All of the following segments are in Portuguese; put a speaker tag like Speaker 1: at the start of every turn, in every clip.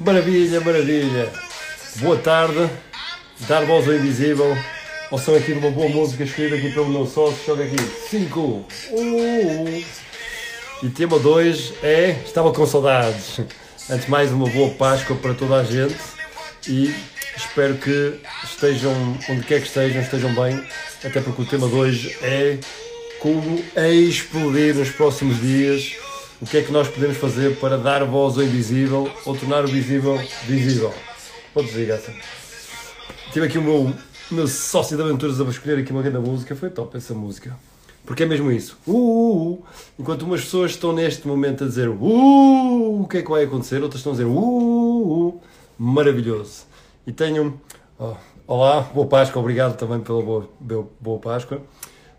Speaker 1: Maravilha, maravilha. Boa tarde. Dar voz ao invisível. Ou são aqui uma boa música escolhida aqui pelo meu sócio. Joga aqui. 5. Uh, e tema 2 é Estava com saudades. Antes de mais, uma boa Páscoa para toda a gente. E espero que estejam, onde quer que estejam, estejam bem. Até porque o tema de hoje é como explodir nos próximos dias o que é que nós podemos fazer para dar voz ao invisível ou tornar o visível visível. Pode desligar, sim. Tive aqui o meu, meu sócio de aventuras a escolher aqui uma grande música, foi top essa música. Porque é mesmo isso. Uh, uh, uh. Enquanto umas pessoas estão neste momento a dizer uh, o que é que vai acontecer, outras estão a dizer uh, uh, uh. maravilhoso. E tenho. Oh, olá, boa Páscoa, obrigado também pela boa, boa Páscoa.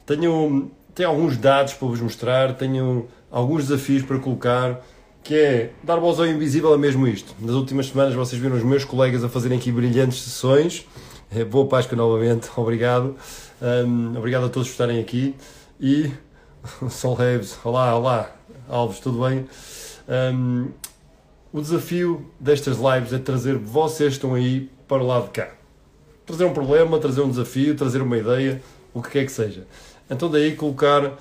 Speaker 1: Tenho, tenho alguns dados para vos mostrar, tenho alguns desafios para colocar, que é dar voz ao invisível é mesmo isto. Nas últimas semanas vocês viram os meus colegas a fazerem aqui brilhantes sessões. É, boa Páscoa novamente, obrigado. Um, obrigado a todos por estarem aqui. E Sol Reves, olá, olá, Alves, tudo bem? Um, o desafio destas lives é trazer vocês estão aí para o lado de cá. Trazer um problema, trazer um desafio, trazer uma ideia, o que quer que seja. Então daí colocar uh,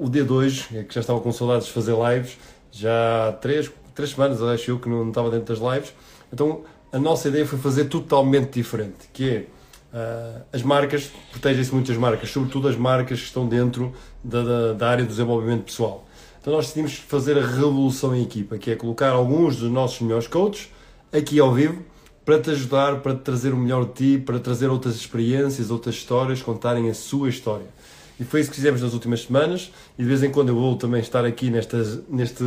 Speaker 1: o D2, é que já estava com saudades de fazer lives, já há três, três semanas, acho eu, que não estava dentro das lives. Então a nossa ideia foi fazer totalmente diferente, que é uh, as marcas, protegem-se muitas marcas, sobretudo as marcas que estão dentro da, da, da, área do desenvolvimento pessoal. Então nós decidimos fazer a revolução em equipa, que é colocar alguns dos nossos melhores coaches aqui ao vivo, para te ajudar, para te trazer o melhor de ti, para trazer outras experiências, outras histórias, contarem a sua história. E foi isso que fizemos nas últimas semanas e de vez em quando eu vou também estar aqui nestas, neste,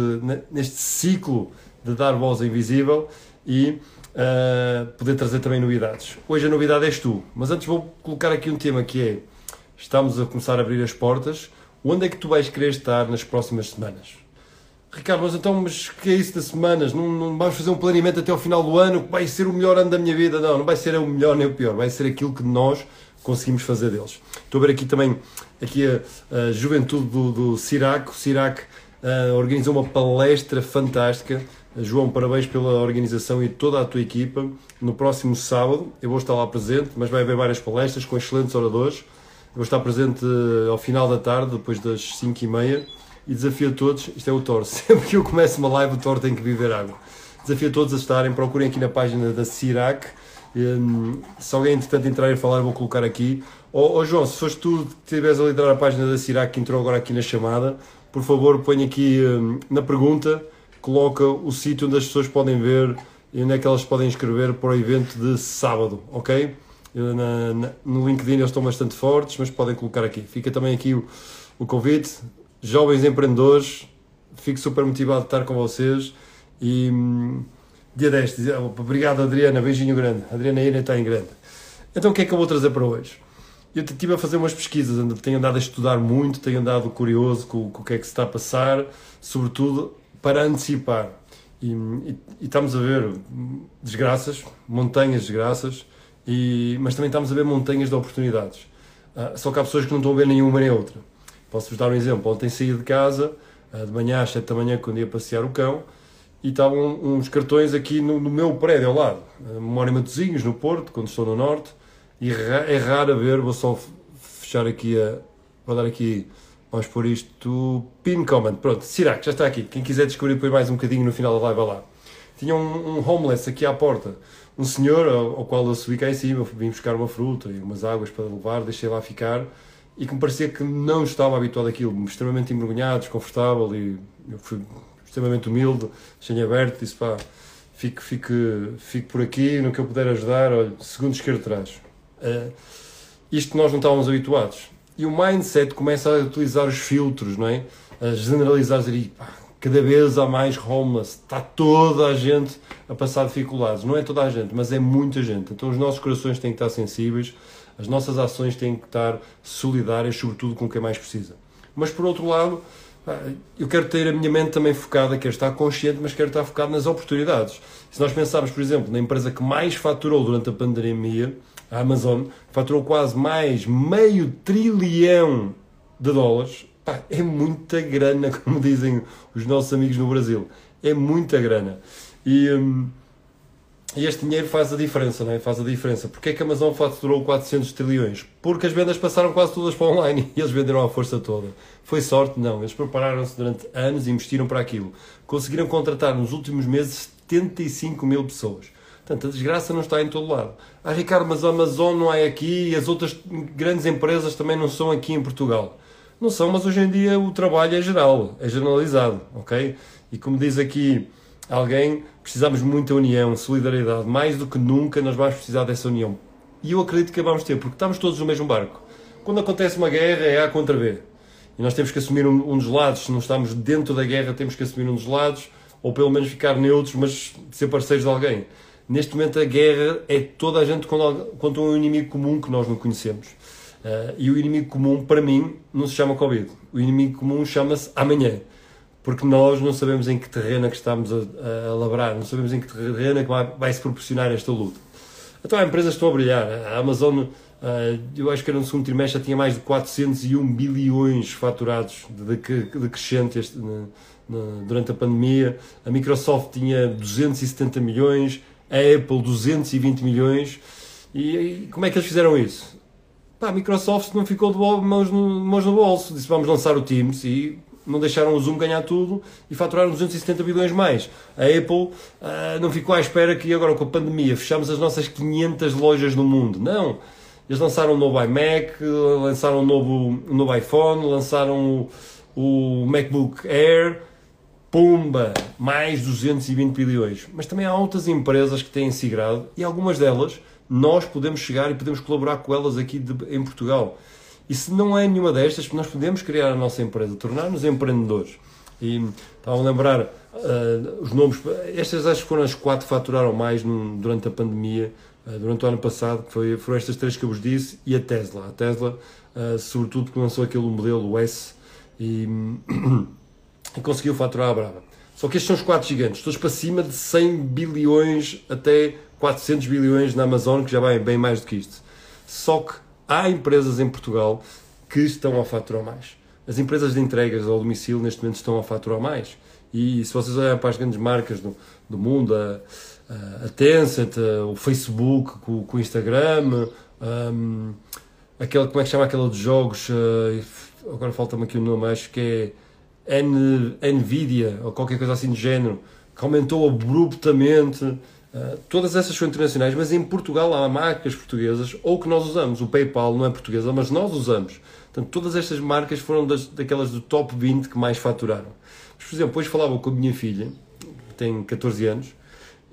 Speaker 1: neste ciclo de dar voz invisível e uh, poder trazer também novidades. Hoje a novidade és tu, mas antes vou colocar aqui um tema que é estamos a começar a abrir as portas. Onde é que tu vais querer estar nas próximas semanas? Ricardo, mas então, mas que é isso das semanas? Não, não vamos fazer um planeamento até ao final do ano que vai ser o melhor ano da minha vida? Não, não vai ser o melhor nem o pior, vai ser aquilo que nós conseguimos fazer deles. Estou a ver aqui também aqui a, a juventude do, do Cirac. O Cirac uh, organizou uma palestra fantástica. João, parabéns pela organização e toda a tua equipa. No próximo sábado, eu vou estar lá presente, mas vai haver várias palestras com excelentes oradores. Eu vou estar presente uh, ao final da tarde, depois das 5 e meia e desafio a todos, isto é o Thor, sempre que eu começo uma live o Thor tem que viver água. Desafio a todos a estarem, procurem aqui na página da Cirac, um, se alguém entretanto entrar e falar, vou colocar aqui. Ó oh, oh, João, se foste tu que estiveres a liderar a página da Cirac que entrou agora aqui na chamada, por favor põe aqui um, na pergunta, coloca o sítio onde as pessoas podem ver e onde é que elas podem inscrever para o evento de sábado, ok? Na, na, no LinkedIn eles estão bastante fortes, mas podem colocar aqui. Fica também aqui o, o convite jovens empreendedores, fico super motivado de estar com vocês e hum, dia 10, obrigado Adriana, beijinho grande, Adriana ainda está em grande. Então o que é que eu vou trazer para hoje? Eu estive a fazer umas pesquisas, tenho andado a estudar muito, tenho andado curioso com, com o que é que se está a passar, sobretudo para antecipar. E, e, e, estamos a ver desgraças, montanhas de desgraças, e, mas também estamos a ver montanhas de oportunidades. Ah, só que há pessoas que não estão a ver nenhuma nem outra. Posso-vos dar um exemplo. Ontem saí de casa, eh, de manhã às 7 da manhã, quando ia passear o cão, e estavam uns cartões aqui no, no meu prédio ao lado. Eh, Memória Matozinhos, no Porto, quando estou no Norte. E é raro ver, vou só fechar aqui a. Vou dar aqui. Vamos pôr isto. Pin comment. Pronto, Sirac, já está aqui. Quem quiser descobrir depois mais um bocadinho no final da live, vai lá. Tinha um, um homeless aqui à porta. Um senhor ao, ao, qual eu subi cá em cima, vim buscar uma fruta e umas águas para levar, deixei lá ficar e que me parecia que não estava habituado àquilo, extremamente envergonhado, desconfortável e eu fui extremamente humilde, deixei aberto, disse pá, fique, fique, fique por aqui, no que eu puder ajudar, olha, segundo esquerdo atrás. Uh, isto nós não estávamos habituados. E o mindset começa a utilizar os filtros, não é? A generalizar, dizer, pá, cada vez há mais homeless, está toda a gente a passar dificuldades. Não é toda a gente, mas é muita gente. Então os nossos corações têm que estar sensíveis as nossas ações têm que estar solidárias, sobretudo com quem mais precisa. Mas por outro lado, eu quero ter a minha mente também focada, quero estar consciente, mas quero estar focado nas oportunidades. Se nós pensarmos, por exemplo, na empresa que mais faturou durante a pandemia, a Amazon, faturou quase mais meio trilhão de dólares. Pá, é muita grana, como dizem os nossos amigos no Brasil. É muita grana. E, hum, e este dinheiro faz a diferença, não é? Faz a diferença. Porquê é que a Amazon faturou 400 trilhões? Porque as vendas passaram quase todas para online e eles venderam a força toda. Foi sorte? Não. Eles prepararam-se durante anos e investiram para aquilo. Conseguiram contratar nos últimos meses 75 mil pessoas. Portanto, a desgraça não está em todo lado. Ah, Ricardo, mas a Amazon não é aqui e as outras grandes empresas também não são aqui em Portugal. Não são, mas hoje em dia o trabalho é geral, é generalizado, ok? E como diz aqui alguém, precisamos muita união, solidariedade. Mais do que nunca nós vamos precisar dessa união. E eu acredito que vamos ter, porque estamos todos no mesmo barco. Quando acontece uma guerra é A contra B. E nós temos que assumir um, um dos lados. Se não estamos dentro da guerra, temos que assumir um dos lados, ou pelo menos ficar neutros, mas ser parceiros de alguém. Neste momento a guerra é toda a gente contra um inimigo comum que nós não conhecemos. Uh, e o inimigo comum, para mim, não se chama Covid. O inimigo comum chama-se amanhã porque nós não sabemos em que terreno é que estamos a, a, labrar, não sabemos em que terreno é que vai, vai se proporcionar esta luta. Então, há empresas que estão a brilhar. A Amazon, uh, eu acho que era no segundo trimestre, já tinha mais de 401 bilhões faturados de, de crescente este, durante a pandemia. A Microsoft tinha 270 milhões, a Apple 220 milhões. E, e como é que eles fizeram isso? Pá, a Microsoft não ficou de mãos no, mãos no bolso, disse vamos lançar o Teams e não deixaram o Zoom ganhar tudo e faturaram 270 bilhões mais. A Apple uh, não ficou à espera que agora com a pandemia fechamos as nossas 500 lojas no mundo. Não. Eles lançaram um novo iMac, lançaram um novo, um novo iPhone, lançaram o, o MacBook Air. Pumba! Mais 220 bilhões. Mas também há outras empresas que têm sigrado e algumas delas nós podemos chegar e podemos colaborar com elas aqui de, em Portugal. E se não é nenhuma destas, nós podemos criar a nossa empresa, tornar-nos empreendedores. E estavam a lembrar uh, os nomes, estas acho que foram as quatro que faturaram mais durante a pandemia, uh, durante o ano passado, que foi, foram estas três que eu vos disse, e a Tesla. A Tesla, uh, sobretudo, porque lançou aquele modelo S e, e conseguiu faturar a brava. Só que estes são os quatro gigantes, todos para cima de 100 bilhões até 400 bilhões na Amazon, que já vai bem mais do que isto. Só que há empresas em Portugal que estão a faturar mais. As empresas de entregas ao domicílio neste momento estão a faturar mais. E se vocês olharem para as grandes marcas do, do mundo, a, a Tencent, a, o Facebook, com, com o Instagram, um, aquele, como é que chama aquela de jogos, uh, agora falta-me aqui o nome, acho que é N, Nvidia, ou qualquer coisa assim de género, que aumentou abruptamente Uh, todas essas são internacionais, mas em Portugal há marcas portuguesas ou que nós usamos. O PayPal não é portuguesa, mas nós usamos. Portanto, todas estas marcas foram das, daquelas do top 20 que mais faturaram. Mas, por exemplo, depois falava com a minha filha, que tem 14 anos,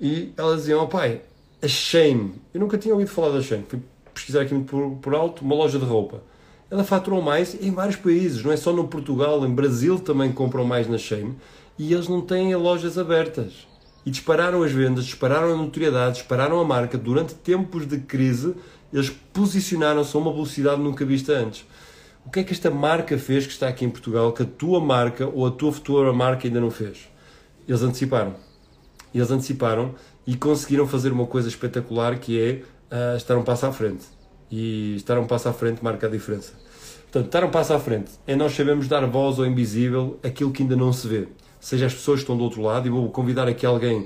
Speaker 1: e ela dizia: oh, pai, a Shame. Eu nunca tinha ouvido falar da Shame. Fui pesquisar aqui por, por alto, uma loja de roupa. Ela faturou mais em vários países, não é só no Portugal, em Brasil também compram mais na Shame, e eles não têm lojas abertas e dispararam as vendas, dispararam a notoriedade, dispararam a marca. Durante tempos de crise, eles posicionaram-se a uma velocidade nunca vista antes. O que é que esta marca fez que está aqui em Portugal que a tua marca ou a tua futura marca ainda não fez? Eles anteciparam. Eles anteciparam e conseguiram fazer uma coisa espetacular que é uh, estar um passo à frente. E estar um passo à frente marca a diferença. Portanto, estar um passo à frente é nós sabemos dar voz ao invisível aquilo que ainda não se vê seja as pessoas que estão do outro lado, e vou convidar aqui alguém.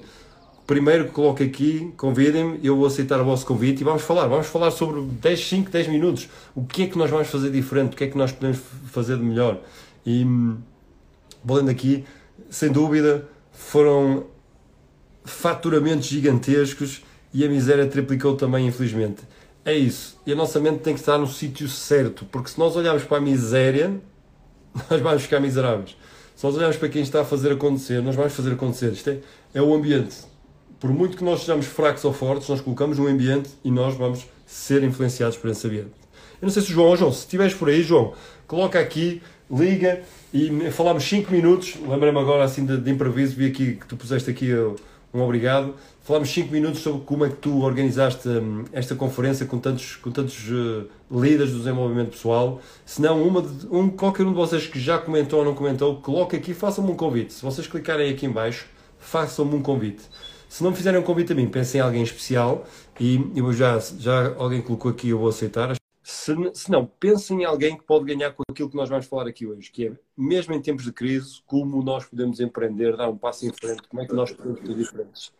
Speaker 1: Primeiro que coloque aqui, convidem-me, eu vou aceitar o vosso convite e vamos falar. Vamos falar sobre 10, 5, 10 minutos. O que é que nós vamos fazer diferente? O que é que nós podemos fazer de melhor? E, voltando aqui, sem dúvida, foram faturamentos gigantescos e a miséria triplicou também, infelizmente. É isso. E a nossa mente tem que estar no sítio certo, porque se nós olharmos para a miséria, nós vamos ficar miseráveis. Se nós olharmos para quem está a fazer acontecer, nós vamos fazer acontecer. Isto é, é o ambiente. Por muito que nós sejamos fracos ou fortes, nós colocamos um ambiente e nós vamos ser influenciados por esse ambiente. Eu não sei se o João, ou João, se estiveres por aí, João, coloca aqui, liga e falamos 5 minutos. Lembrei-me agora assim de, de, improviso, vi aqui que tu puseste aqui um obrigado. Falámos 5 minutos sobre como é que tu organizaste hum, esta conferência com tantos, com tantos uh, líderes do desenvolvimento pessoal. Se não, uma de, um, qualquer um de vocês que já comentou ou não comentou, coloque aqui, façam-me um convite. Se vocês clicarem aqui em baixo, façam-me um convite. Se não fizerem um convite a mim, pensem em alguém especial e eu já, já alguém colocou aqui, eu vou aceitar. Se, se, não, pensem em alguém que pode ganhar com aquilo que nós vamos falar aqui hoje, que é, mesmo em tempos de crise, como nós podemos empreender, dar um passo em frente, como é que nós podemos ser diferentes.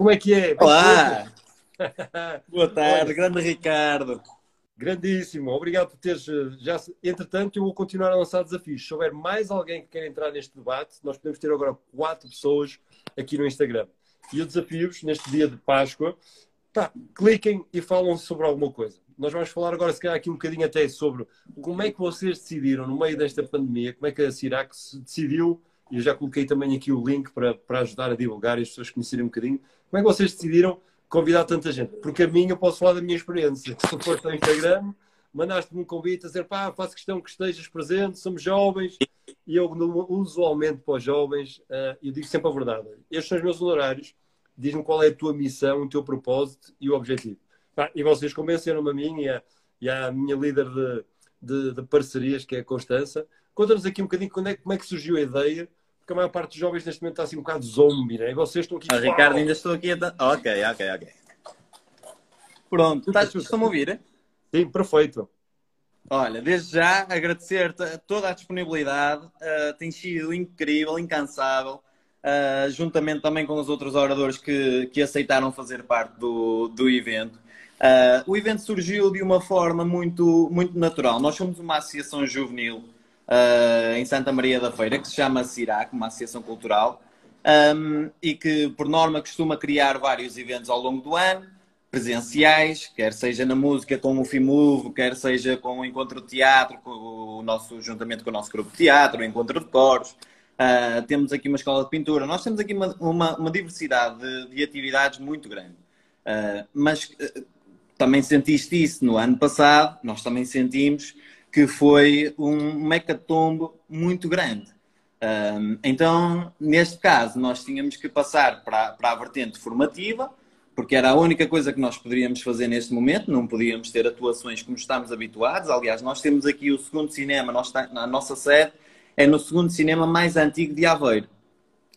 Speaker 1: Como é que é?
Speaker 2: Olá! Boa tarde, grande Ricardo.
Speaker 1: Grandíssimo, obrigado por teres. Eh, já, entretanto, eu vou continuar a lançar desafios. Se houver mais alguém que queira entrar neste debate, nós podemos ter agora quatro pessoas aqui no Instagram. E eu desafio-vos, neste dia de Páscoa, pá, cliquem e falam sobre alguma coisa. Nós vamos falar agora, se calhar, aqui um bocadinho até sobre como é que vocês decidiram, no meio desta pandemia, como é que a Cirac decidiu, e eu já coloquei também aqui o link para, para ajudar a divulgar e as pessoas conhecerem um bocadinho, como é que vocês decidiram convidar tanta gente? Porque a minha, eu posso falar da minha experiência. Se foste ao Instagram, mandaste-me um convite a dizer, pá, faço questão que estejas presente, somos jovens, e eu usualmente para os jovens, eu digo sempre a verdade. Estes são os meus honorários, diz-me qual é a tua missão, o teu propósito e o objetivo. E vocês convenceram-me a mim e a, e a minha líder de, de, de, parcerias, que é a Constança. Conta-nos aqui um bocadinho é, como é que surgiu a ideia, porque a maior parte dos jovens neste momento está assim um bocado zombie, né? E vocês estão aqui.
Speaker 2: Ah, Ricardo, ainda estou aqui a. Ok, ok, ok. Pronto, estás, estão-me a ouvir?
Speaker 1: Sim, perfeito.
Speaker 2: Olha, desde já agradecer-te toda a disponibilidade, uh, tem sido incrível, incansável uh, juntamente também com os outros oradores que, que aceitaram fazer parte do, do evento. Uh, o evento surgiu de uma forma muito, muito natural. Nós somos uma associação juvenil uh, em Santa Maria da Feira que se chama CIRAC, uma associação cultural, um, e que, por norma, costuma criar vários eventos ao longo do ano, presenciais, quer seja na música com o FIMUV, quer seja com o Encontro de Teatro, com o nosso juntamento com o nosso grupo de teatro, o Encontro de Coros, Uh, temos aqui uma escola de pintura, nós temos aqui uma, uma, uma diversidade de, de, atividades muito grande. Uh, mas uh, também sentiste isso no ano passado, nós também sentimos que foi um mecatombo muito grande. então, neste caso, nós tínhamos que passar para, para a vertente formativa, porque era a única coisa que nós poderíamos fazer neste momento, não podíamos ter atuações como estamos habituados. Aliás, nós temos aqui o segundo cinema, nós, na nossa sede, é no segundo cinema mais antigo de Aveiro.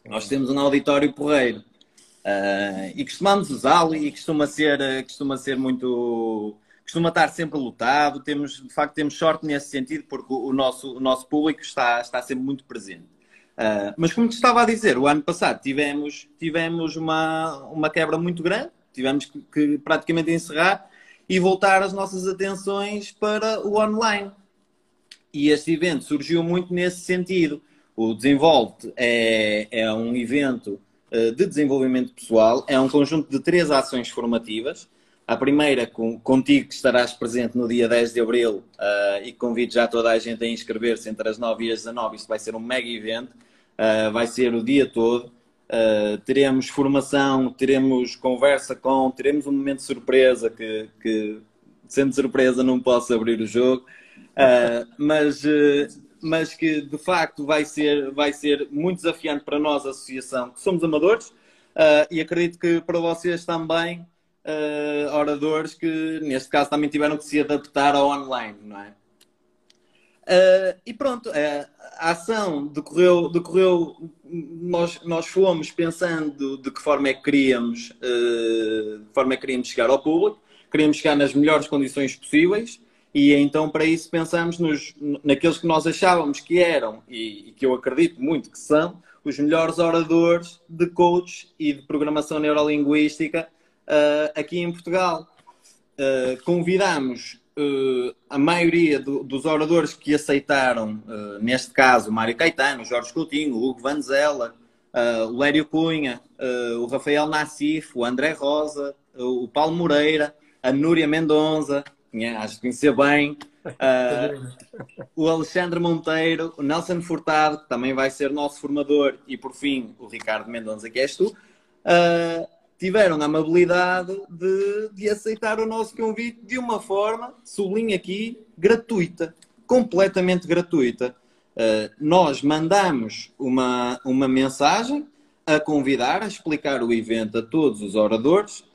Speaker 2: Nós temos um auditório porreiro uh, e costumamos usá-lo e costuma ser, uh, costuma ser muito. Costuma estar sempre lotado. Temos, de facto, temos sorte nesse sentido porque o, nosso, o nosso público está, está sempre muito presente. Uh, mas como te estava a dizer, o ano passado tivemos, tivemos uma, uma quebra muito grande, tivemos que, que praticamente encerrar e voltar as nossas atenções para o online. E este evento surgiu muito nesse sentido. O Desenvolve é, é um evento eh, de desenvolvimento pessoal, é um conjunto de três ações formativas. A primeira, com, contigo, que estarás presente no dia 10 de abril uh, e convido já toda a gente a inscrever-se entre as 9 e as 19. Isto vai ser um mega evento, uh, vai ser o dia todo. Uh, teremos formação, teremos conversa com, teremos um momento de surpresa que, que sendo surpresa, não posso abrir o jogo. Mas, mas que de facto vai ser, vai ser muito desafiante para nós, a associação, que somos amadores, e acredito que para vocês também, oradores, que neste caso também tiveram que se adaptar ao online, não é? e pronto, a ação decorreu, decorreu nós, nós fomos pensando de que forma é que queríamos, de que forma é que queríamos chegar ao público, queríamos chegar nas melhores condições possíveis, e então, para isso, pensamos nos, naqueles que nós achávamos que eram, e, e, que eu acredito muito que são, os melhores oradores de coach e de programação neurolinguística uh, aqui em Portugal. Uh, convidamos uh, a maioria do, dos oradores que aceitaram, neste caso, Mário Caetano, Jorge Coutinho, Hugo Vanzella, o Lério Cunha, o Rafael Nassif, o André Rosa, o Paulo Moreira, a Núria Mendonça, acho que conhecia bem. Uh, o Alexandre Monteiro, o Nelson Furtado, que também vai ser nosso formador, e por fim o Ricardo Mendonça, que és tu, uh, tiveram a amabilidade de, de, aceitar o nosso convite de uma forma, sublinho aqui, gratuita, completamente gratuita. Uh, nós mandamos uma, uma mensagem a convidar, a explicar o evento a todos os oradores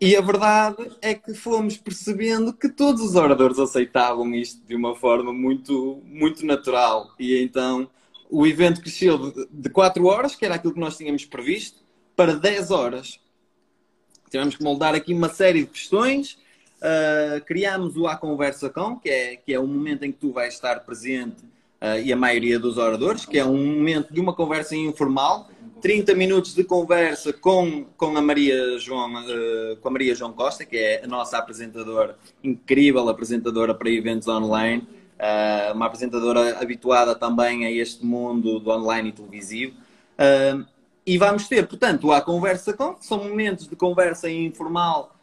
Speaker 2: e a verdade é que fomos percebendo que todos os oradores aceitavam isto de uma forma muito, muito natural. E então o evento cresceu de 4 horas, que era aquilo que nós tínhamos previsto, para 10 horas. Tivemos que moldar aqui uma série de questões. Uh, criámos o A Conversa Com, que é, que é o momento em que tu vais estar presente uh, e a maioria dos oradores, que é um momento de uma conversa informal 30 minutos de conversa com, com, a Maria João, uh, com a Maria João Costa, que é a nossa apresentadora, incrível apresentadora para eventos online, uma apresentadora habituada também a este mundo do online e televisivo. Uh, e vamos ter, portanto, a conversa com, são momentos de conversa informal,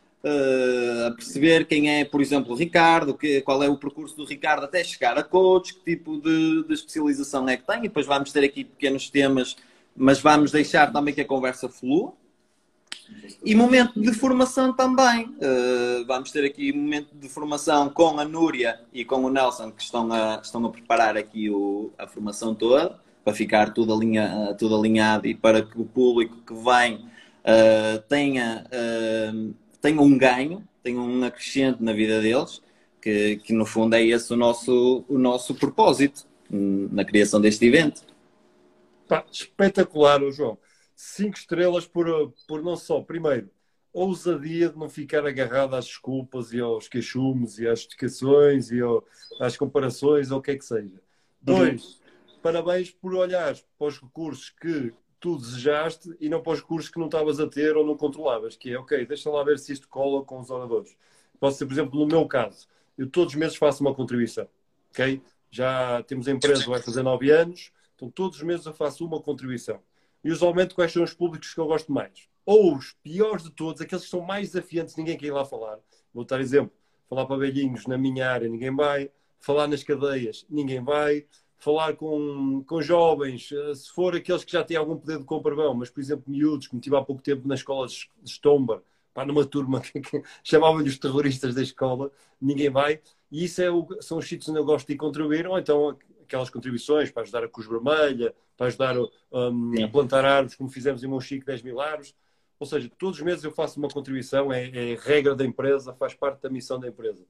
Speaker 2: a perceber quem é, por exemplo, o Ricardo, que, qual é o percurso do Ricardo até chegar a coach, que tipo de, de especialização é que tem, e depois vamos ter aqui pequenos temas mas vamos deixar também que a conversa flua. E momento de formação também. Uh, vamos ter aqui momento de formação com a Núria e com o Nelson, que estão a, estão a preparar aqui o, a formação toda, para ficar tudo, alinha, tudo alinhado e para que o público que vem uh, tenha, uh, tenha um ganho, tenha um acrescente na vida deles, que, que no fundo é esse o nosso, o nosso propósito hum, na criação deste evento.
Speaker 1: Pá, espetacular, João. Cinco estrelas por, por não só, primeiro, a ousadia de não ficar agarrado às desculpas e aos queixumes e às explicações e ao, às comparações ou o que é que seja. Dois, uhum. Parabéns por olhares para os recursos que tu desejaste e não para os recursos que não estavas a ter ou não controlavas, que é, ok, deixa lá ver se isto cola com os oradores. Pode ser, por exemplo, no meu caso, eu todos os meses faço uma contribuição, ok? Já temos a empresa, vai fazer nove anos, então, todos os meses eu faço uma contribuição. E usualmente, quais são os públicos que eu gosto mais? Ou os piores de todos, aqueles que são mais desafiantes, ninguém quer ir lá falar. Vou dar exemplo: falar para velhinhos na minha área, ninguém vai. Falar nas cadeias, ninguém vai. Falar com, com jovens, eh, se for aqueles que já têm algum poder de compra, vão. Mas, por exemplo, miúdos, como tive há pouco tempo na escola de Stomba, pá, numa turma que, que chamavam-lhe os terroristas da escola, ninguém vai. E isso é o, são os sítios onde eu gosto de contribuir, ou então aquelas contribuições para ajudar a Cruz Vermelha, para ajudar um, a plantar árvores, como fizemos em Monchique, 10 mil árvores. Ou seja, todos os meses eu faço uma contribuição, é, é regra da empresa, faz parte da missão da empresa.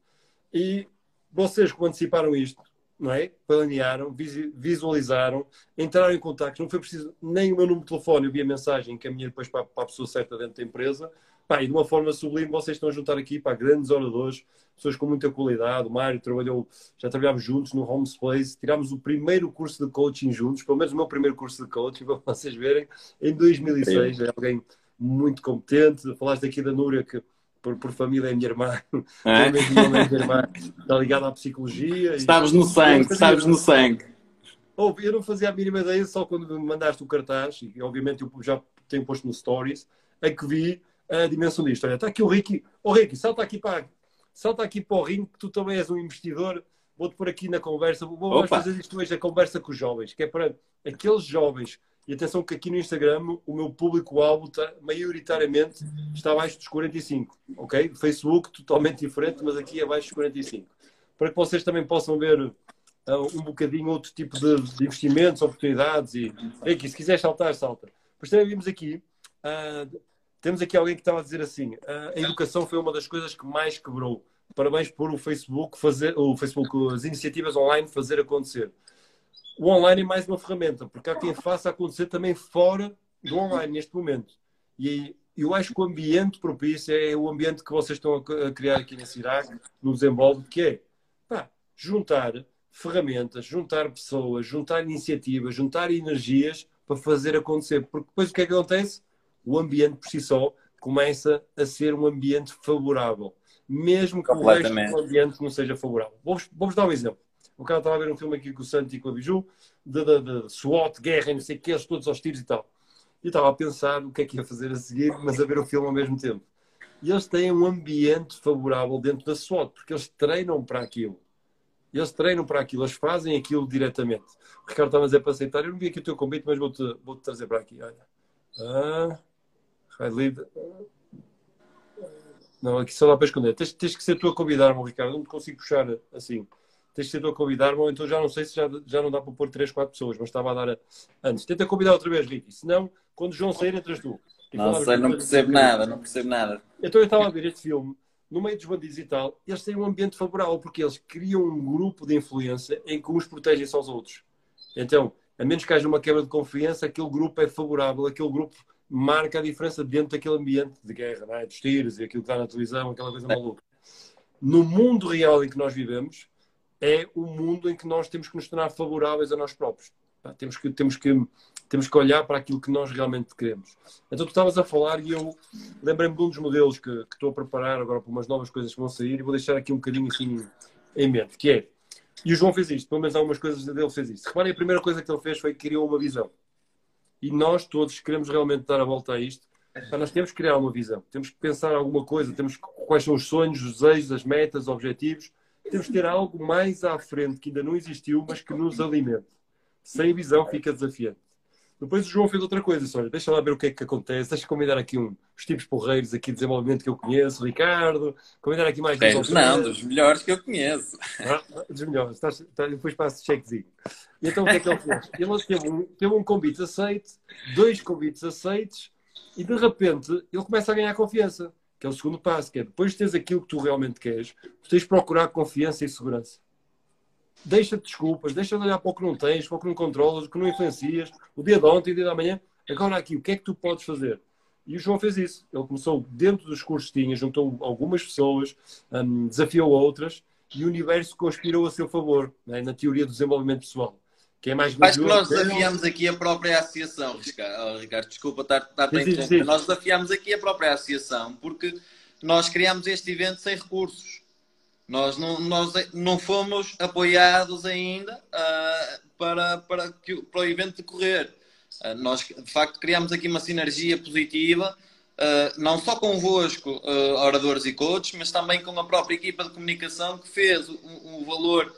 Speaker 1: E vocês, quando anteciparam isto, não é? Planearam, visualizaram, entraram em contato. Não foi preciso nem o meu número de telefone, eu vi a mensagem, encaminhei depois para, para a pessoa certa dentro da empresa. Pá, e de uma forma sublime, vocês estão a juntar aqui para grandes oradores, pessoas com muita qualidade. O Mário trabalhou, já trabalhámos juntos no Home Space, tirámos o primeiro curso de coaching juntos, pelo menos o meu primeiro curso de coaching, para vocês verem, em 2006. Sim. É alguém muito competente. Falaste aqui da Núria, que por, por família é minha irmã, é? minha irmã, está ligada à psicologia.
Speaker 2: Estavas no sangue, estavas no sangue.
Speaker 1: Oh, eu não fazia a mínima ideia, só quando me mandaste o cartaz, e obviamente eu já tenho posto no Stories, é que vi a dimensão disto. Olha, está aqui o Ricky. Oh, Ricky, salta aqui para, salta aqui para o ringue, que tu também és um investidor. Vou-te pôr aqui na conversa. Vou fazer isto hoje, a conversa com os jovens, que é para aqueles jovens e atenção que aqui no Instagram o meu público-alvo está, maioritariamente está abaixo dos 45, ok? Facebook totalmente diferente, mas aqui abaixo dos 45. Para que vocês também possam ver uh, um bocadinho outro tipo de, de investimentos, oportunidades e aqui, se quiser saltar, salta. Pois também vimos aqui, uh, temos aqui alguém que estava a dizer assim, uh, a educação foi uma das coisas que mais quebrou. Parabéns por o Facebook fazer, o Facebook, as iniciativas online fazer acontecer o online é mais uma ferramenta, porque há quem faça acontecer também fora do online neste momento. E eu acho que o ambiente propício é o ambiente que vocês estão a criar aqui na CIRAC, no Desenvolve, que é pá, juntar ferramentas, juntar pessoas, juntar iniciativas, juntar energias para fazer acontecer. Porque depois o que é que acontece? O ambiente por si só começa a ser um ambiente favorável, mesmo que o resto do ambiente não seja favorável. Vou-vos vou dar um exemplo. O cara estava a ver um filme aqui com o Santi e com a Biju, de, de, de SWAT, guerra, não sei o que, eles todos aos tiros e tal. E estava a pensar o que é que ia fazer a seguir, mas a ver o filme ao mesmo tempo. E eles têm um ambiente favorável dentro da SWAT, porque eles treinam para aquilo. Eles treinam para aquilo, eles fazem aquilo diretamente. O Ricardo estava a dizer para aceitar. Eu não vi aqui o teu convite, mas vou-te vou -te trazer para aqui. Olha. Ah, lead. Não, aqui só dá para esconder. Tens, tens que ser tu a convidar-me, Ricardo. Não te consigo puxar assim tens tu a convidar-me, ou então já não sei se já, já não dá para pôr 3, 4 pessoas, mas estava a dar a... antes. Tenta convidar outra vez, Ricky, senão, quando o João sair, entras tu.
Speaker 2: Não sei, não percebo nada, não percebo nada.
Speaker 1: Então eu estava a ver este filme, no meio dos bandidos e tal, eles têm um ambiente favorável, porque eles criam um grupo de influência em que uns protegem-se aos outros. Então, a menos que haja uma quebra de confiança, aquele grupo é favorável, aquele grupo marca a diferença dentro daquele ambiente de guerra, é? dos tiros e aquilo que está na televisão, aquela coisa maluca. No mundo real em que nós vivemos, é o mundo em que nós temos que nos tornar favoráveis a nós próprios. Temos que, temos que Temos que olhar para aquilo que nós realmente queremos. Então, tu estavas a falar e eu lembrei-me de um dos modelos que, que, estou a preparar agora para umas novas coisas que vão sair e vou deixar aqui um bocadinho assim em mente, que é, e o João fez isto, pelo menos algumas coisas dele fez isto. Reparem, a primeira coisa que ele fez foi que criou uma visão. E nós todos queremos realmente dar a volta a isto. nós temos que criar uma visão, temos que pensar alguma coisa, temos quais são os sonhos, os desejos, as metas, os objetivos. Temos que ter algo mais à frente que ainda não existiu, mas que nos alimente. Sem visão fica desafiante. Depois o João fez outra coisa, disse, olha, deixa lá ver o que é que acontece, deixa convidar aqui um, os tipos porreiros aqui de desenvolvimento que eu conheço, Ricardo, convidar aqui mais...
Speaker 2: É, não, dos melhores que eu conheço.
Speaker 1: Ah, dos melhores, estás, estás, depois passo o chequezinho. E então o que é que ele fez? Ele teve um, teve um convite aceite, dois convites aceites, e de repente ele começa a ganhar confiança, que é o segundo passo, que é depois de teres aquilo que tu realmente queres, tu tens de procurar confiança e segurança. Deixa de desculpas, deixa de olhar para o que não tens, para o que não controlas, o que não influencias, o dia de ontem, o dia da manhã. Agora aqui, o que é que tu podes fazer? E o João fez isso. Ele começou dentro dos cursos que tinha, juntou algumas pessoas, um, desafiou outras e o universo conspirou a seu favor, né, na teoria do desenvolvimento pessoal. Que é mais
Speaker 2: Acho que nós desafiamos aqui a própria associação, Ricardo. Desculpa estar, estar a interromper. Nós desafiamos aqui a própria associação porque nós criamos este evento sem recursos. Nós não, nós não fomos apoiados ainda uh, para, para, que, para o evento decorrer. Uh, nós, de facto, criamos aqui uma sinergia positiva, uh, não só convosco, oradores e coaches, mas também com a própria equipa de comunicação que fez o, o valor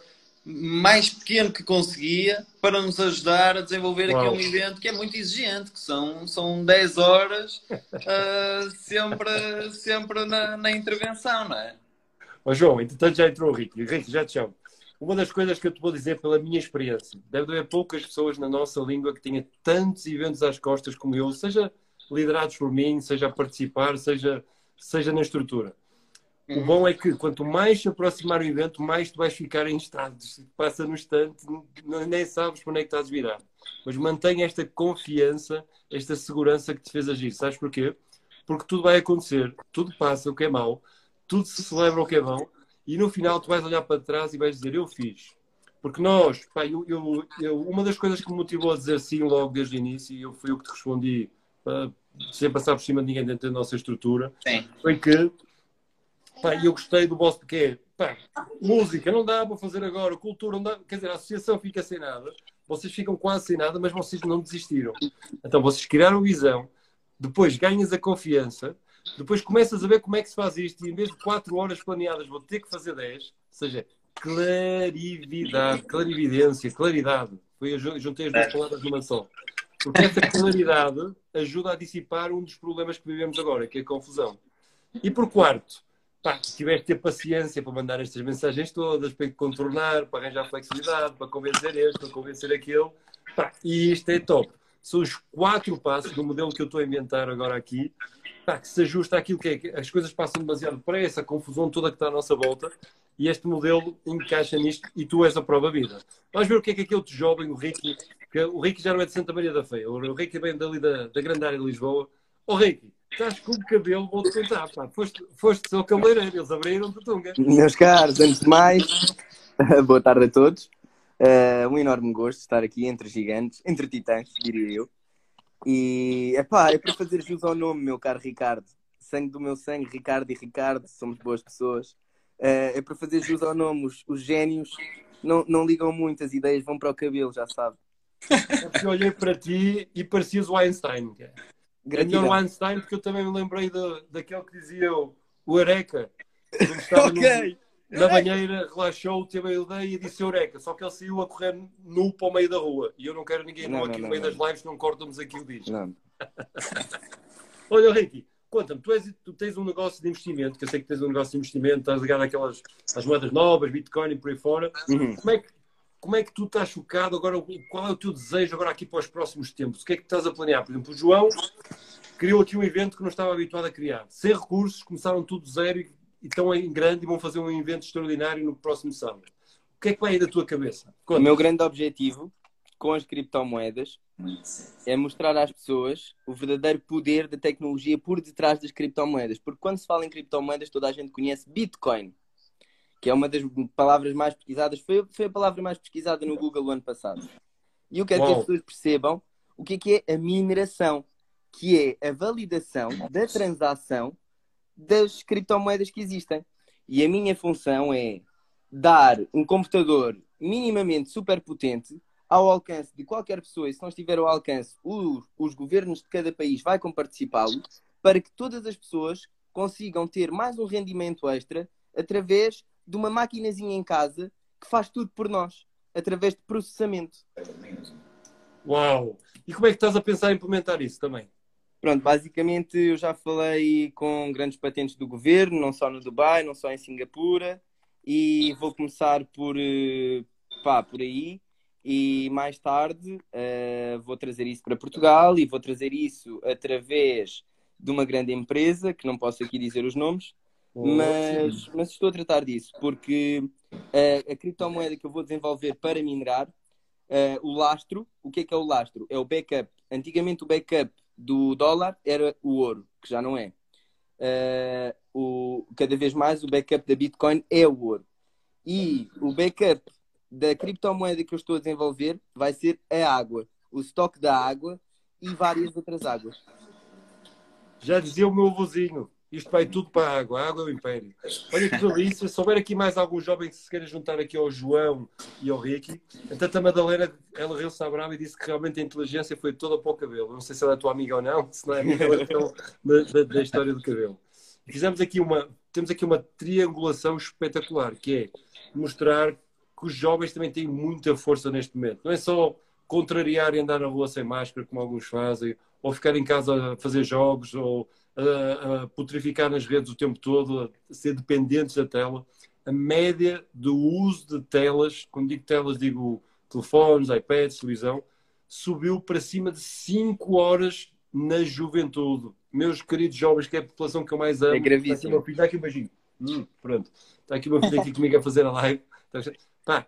Speaker 2: mais pequeno que conseguia para nos ajudar a desenvolver Uau. aqui um evento que é muito exigente, que são, são 10 horas uh, sempre, sempre na, na intervenção, não é?
Speaker 1: Ó João, entretanto já entrou o Ricky. Ricky, já te chamo. Uma das coisas que eu te vou dizer pela minha experiência, deve haver poucas pessoas na nossa língua que tenham tantos eventos às costas como eu, seja liderados por mim, seja a participar, seja, seja na estrutura. O bom é que quanto mais se aproximar o evento, mais tu vais ficar em estado. Passa no instante, nem sabes para onde é que estás virado. Mas mantenha esta confiança, esta segurança que te fez agir. Sabes porquê? Porque tudo vai acontecer, tudo passa, o que é mau, tudo se celebra o que é bom e no final tu vais olhar para trás e vais dizer eu fiz. Porque nós, pá, eu, eu, eu, uma das coisas que me motivou a dizer sim logo desde o início, e eu fui o que te respondi pá, sem passar por cima de ninguém dentro da nossa estrutura, sim. foi que pá, eu gostei do vosso porque é pá, música não dá para fazer agora, cultura não dá, quer dizer, a associação fica sem nada, vocês ficam quase sem nada, mas vocês não desistiram. Então vocês criaram visão, depois ganhas a confiança, depois começas a ver como é que se faz isto e em vez de 4 horas planeadas vou ter que fazer 10. Ou seja, clarividade, clarividência, claridade. Foi, juntei as duas é. palavras numa só. Porque essa claridade ajuda a dissipar um dos problemas que vivemos agora, que é a confusão. E por quarto, pá, tiveste ter paciência para mandar estas mensagens todas, para contornar, para arranjar flexibilidade, para convencer este, para convencer aquele. Pá, e isto é top. São os quatro passos do modelo que eu estou a inventar agora aqui, pá, que se ajusta àquilo que é as coisas passam demasiado depressa, a confusão toda que está à nossa volta, e este modelo encaixa nisto e tu és a prova vida. Vamos ver o que é que aquele jovem, o Ricky, que o Ricky já não é de Santa Maria da Feia, o Ricky vem dali da, da grande área de Lisboa. Oh, Ricky, estás com o cabelo, vou-te contar, pá, foste, foste seu cabeleireiro, eles abriram-te tunga.
Speaker 3: Meus caros, antes de mais, boa tarde a todos. Uh, um enorme gosto estar aqui entre gigantes, entre titãs, diria eu. E epá, é para fazer jus ao nome, meu caro Ricardo. Sangue do meu sangue, Ricardo e Ricardo, somos boas pessoas. Uh, é para fazer jus ao nome, os, os génios não, não ligam muito, as ideias vão para o cabelo, já sabe.
Speaker 1: Eu olhei para ti e parecias o Einstein. É melhor o Einstein porque eu também me lembrei de, daquele que dizia o, o Areca. ok. No na banheira, relaxou, teve a ideia e disse Eureka. Só que ele saiu a correr nu para o meio da rua. E eu não quero ninguém nu aqui não, no meio não, das lives, não cortamos aqui o disco. Olha, Ricky, conta-me, tu, tu, tens um negócio de investimento, que eu sei que tens um negócio de investimento, estás ligado àquelas às moedas novas, Bitcoin e por aí fora. Uhum. Como, é que, como é que tu estás chocado agora? Qual é o teu desejo agora aqui para os próximos tempos? O que é que estás a planear? Por exemplo, o João criou aqui um evento que não estava habituado a criar. Sem recursos, começaram tudo zero e e estão em grande e vão fazer um evento extraordinário no próximo sábado. O que é que vai aí da tua cabeça?
Speaker 3: Conta. O meu grande objetivo com as criptomoedas é mostrar às pessoas o verdadeiro poder da tecnologia por detrás das criptomoedas. Porque quando se fala em criptomoedas, toda a gente conhece Bitcoin, que é uma das palavras mais pesquisadas. Foi, foi a palavra mais pesquisada no Google o ano passado. E eu quero Uau. que as pessoas percebam o que é que é a mineração, que é a validação da transação das criptomoedas que existem. E a minha função é dar um computador minimamente super potente ao alcance de qualquer pessoa, e se não estiver ao alcance, os, os governos de cada país vai comparticipá-lo, para que todas as pessoas consigam ter mais um rendimento extra através de uma maquinazinha em casa que faz tudo por nós, através de processamento.
Speaker 1: Uau! E como é que estás a pensar em implementar isso também?
Speaker 3: Pronto, basicamente eu já falei com grandes patentes do governo, não só no Dubai, não só em Singapura, e vou começar por, eh, pá, por aí. E mais tarde uh, vou trazer isso para Portugal e vou trazer isso através de uma grande empresa, que não posso aqui dizer os nomes, mas, mas estou a tratar disso, porque uh, a criptomoeda que eu vou desenvolver para minerar, uh, o lastro, o que é que é o lastro? É o backup. Antigamente o backup do dólar era o ouro, que já não é. Uh, o, cada vez mais o backup da Bitcoin é o ouro. E o backup da criptomoeda que eu estou a desenvolver vai ser a água, o estoque da água e várias outras águas.
Speaker 1: Já dizia o meu avôzinho, isto vai tudo para a água, a água é o império. Olha que delícia, se houver aqui mais alguns jovens que se queiram juntar aqui ao João e ao Ricky, a Madalena, ela riu-se à brava e disse que realmente a inteligência foi toda para o cabelo. Não sei se ela é tua amiga ou não, se não é ela é da, da, da história do cabelo. Fizemos aqui uma, temos aqui uma triangulação espetacular, que é mostrar que os jovens também têm muita força neste momento. Não é só contrariar e andar na rua sem máscara, como alguns fazem, ou ficar em casa a fazer jogos, ou a, a putrificar nas redes o tempo todo, a ser dependentes da tela. A média do uso de telas, quando digo telas, digo telefones, iPads, televisão, subiu para cima de 5 horas na juventude. Meus queridos jovens, que é a população que eu mais amo.
Speaker 3: É gravíssimo.
Speaker 1: Está aqui, Está aqui um beijinho. Hum, pronto. Está aqui uma filha aqui comigo a fazer a live. Pá,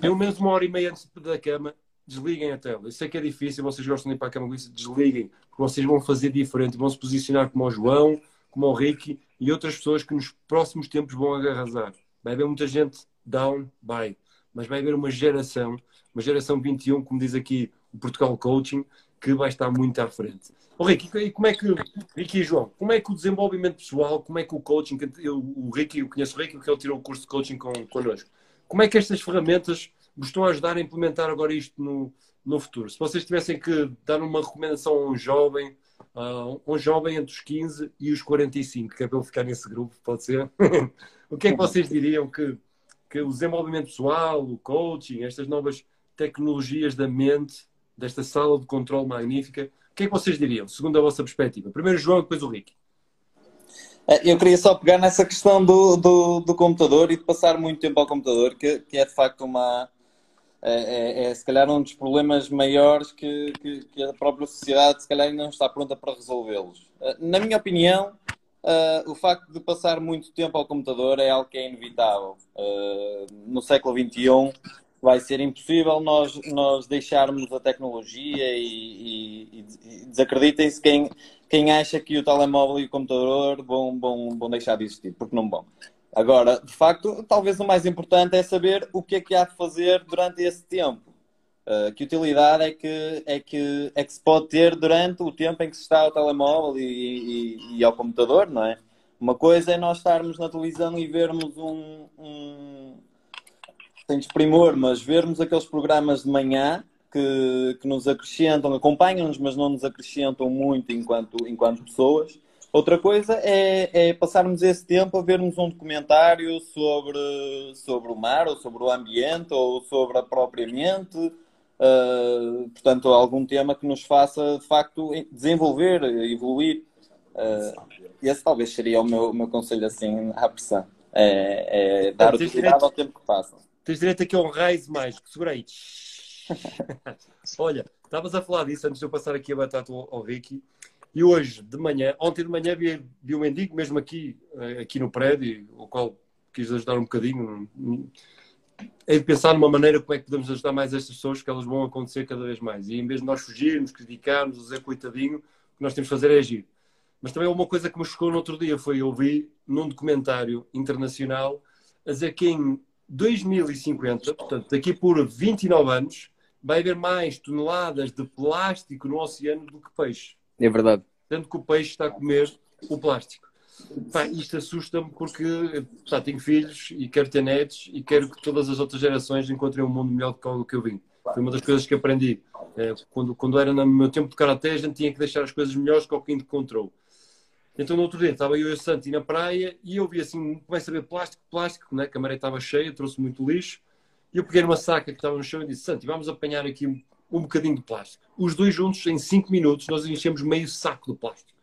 Speaker 1: pelo menos uma hora e meia antes da cama, desliguem a tela. Eu sei que é difícil, vocês gostam de ir para a cama com isso, desliguem, porque vocês vão fazer diferente, vão se posicionar como o João, como o Ricky e outras pessoas que nos próximos tempos vão arrasar. Vai haver muita gente down, vai, mas vai haver uma geração, uma geração 21, como diz aqui o Portugal Coaching, que vai estar muito à frente. O Ricky, e como é que, Ricky e João, como é que o desenvolvimento pessoal, como é que o coaching, eu, o Ricky, eu conheço o Ricky porque ele tirou o curso de coaching com, connosco, como é que estas ferramentas estão a ajudar a implementar agora isto no, no futuro? Se vocês tivessem que dar uma recomendação a um jovem, uh, um jovem entre os 15 e os 45, que é para ele ficar nesse grupo, pode ser? o que é que vocês diriam que, que o desenvolvimento pessoal, o coaching, estas novas tecnologias da mente, desta sala de controle magnífica, o que é que vocês diriam, segundo a vossa perspectiva? Primeiro João, depois o Rick.
Speaker 2: É, eu queria só pegar nessa questão do, do, do, computador e de passar muito tempo ao computador, que, que é de facto uma. É, é, é se calhar um dos problemas maiores que, que, que, a própria sociedade se calhar não está pronta para resolvê-los. Eh, na minha opinião, uh, o facto de passar muito tempo ao computador é algo que é inevitável. Uh, no século XXI vai ser impossível nós, nós deixarmos a tecnologia e, e, e desacreditem-se quem, quem acha que o telemóvel e o computador vão, vão, vão deixar de existir, porque não vão. Agora, de facto, talvez o mais importante é saber o que é que há de fazer durante esse tempo. Uh, que utilidade é que, é, que, é que se pode ter durante o tempo em que se está ao telemóvel e, e, e ao computador, não é? Uma coisa é nós estarmos na televisão e vermos um, um sem desprimor, mas vermos aqueles programas de manhã que, que nos acrescentam, acompanham-nos, mas não nos acrescentam muito enquanto, enquanto pessoas. Outra coisa é, é, passarmos esse tempo a vermos um documentário sobre, sobre o mar, ou sobre o ambiente, ou sobre a própria mente. Uh, portanto, algum tema que nos faça, de facto, desenvolver, evoluir. Uh, esse talvez seria o meu, o meu conselho, assim, à pressão. É, é dar utilidade ao tempo que passa.
Speaker 1: Tens direito aqui a um raise mais. Segura aí. Olha, estavas a falar disso antes de eu passar aqui a batata ao, ao Ricky. E hoje de manhã, ontem de manhã, vi, vi um mendigo mesmo aqui, eh, aqui no prédio, o qual quis ajudar um bocadinho. É de pensar numa maneira como é que podemos ajudar mais estas pessoas, que elas vão acontecer cada vez mais. E em vez de nós fugirmos, criticarmos, dizer coitadinho, o que nós temos de fazer é agir. Mas também uma coisa que me chocou no outro dia foi eu vi num documentário internacional a dizer que em 2050, portanto, daqui por 29 anos, vai haver mais toneladas de plástico no oceano do que peixe.
Speaker 3: É verdade.
Speaker 1: Tanto que o peixe está a comer o plástico. Pá, isto assusta-me porque pá, tenho filhos e quero ter netos e quero que todas as outras gerações encontrem um mundo melhor do que eu vim. Foi uma das coisas que aprendi. É, quando, quando era no meu tempo de karaté, a gente tinha que deixar as coisas melhores que que encontrou. Então, no outro dia, estava eu e o Santi na praia e eu vi assim, começa a ver plástico, plástico, né? a maré estava cheia, trouxe muito lixo. E eu peguei numa saca que estava no chão e disse: Santi, vamos apanhar aqui um, bocadinho de plástico. Os dois juntos, em 5 minutos, nós enchemos meio saco de plástico.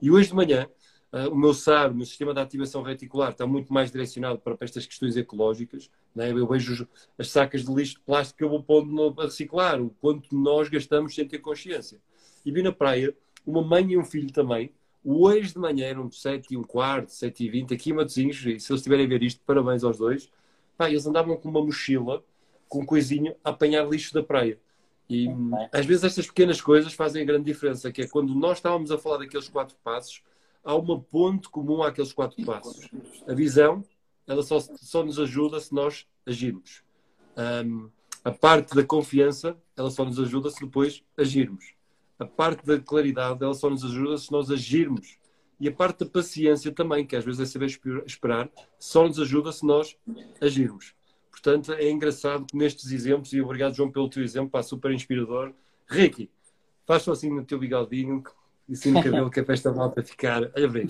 Speaker 1: E hoje de manhã, uh, o meu SAR, o meu sistema de ativação reticular, está muito mais direcionado para, para estas questões ecológicas. Né? Eu vejo as sacas de lixo de plástico que eu vou pondo a reciclar, o quanto nós gastamos sem ter consciência. E vi na praia uma mãe e um filho também. Hoje de manhã eram 7 e um quarto, 7 e 20, aqui em Matosinhos, e se eles estiverem a ver isto, parabéns aos dois. Pá, eles andavam com uma mochila, com um coisinho, a apanhar lixo da praia. E às vezes estas pequenas coisas fazem a grande diferença, que é quando nós estávamos a falar daqueles quatro passos, há uma ponte comum àqueles quatro passos. A visão, ela só, só nos ajuda se nós agirmos. Um, a parte da confiança, ela só nos ajuda se depois agirmos. A parte da claridade, ela só nos ajuda se nós agirmos. E a parte da paciência também, que às vezes é saber esperar, só nos ajuda se nós agirmos. Portanto, é engraçado que nestes exemplos, e obrigado, João, pelo teu exemplo, pá, super inspirador. Ricky, faz só assim no teu bigodinho e assim no cabelo, que é para esta malta ficar. Olha bem,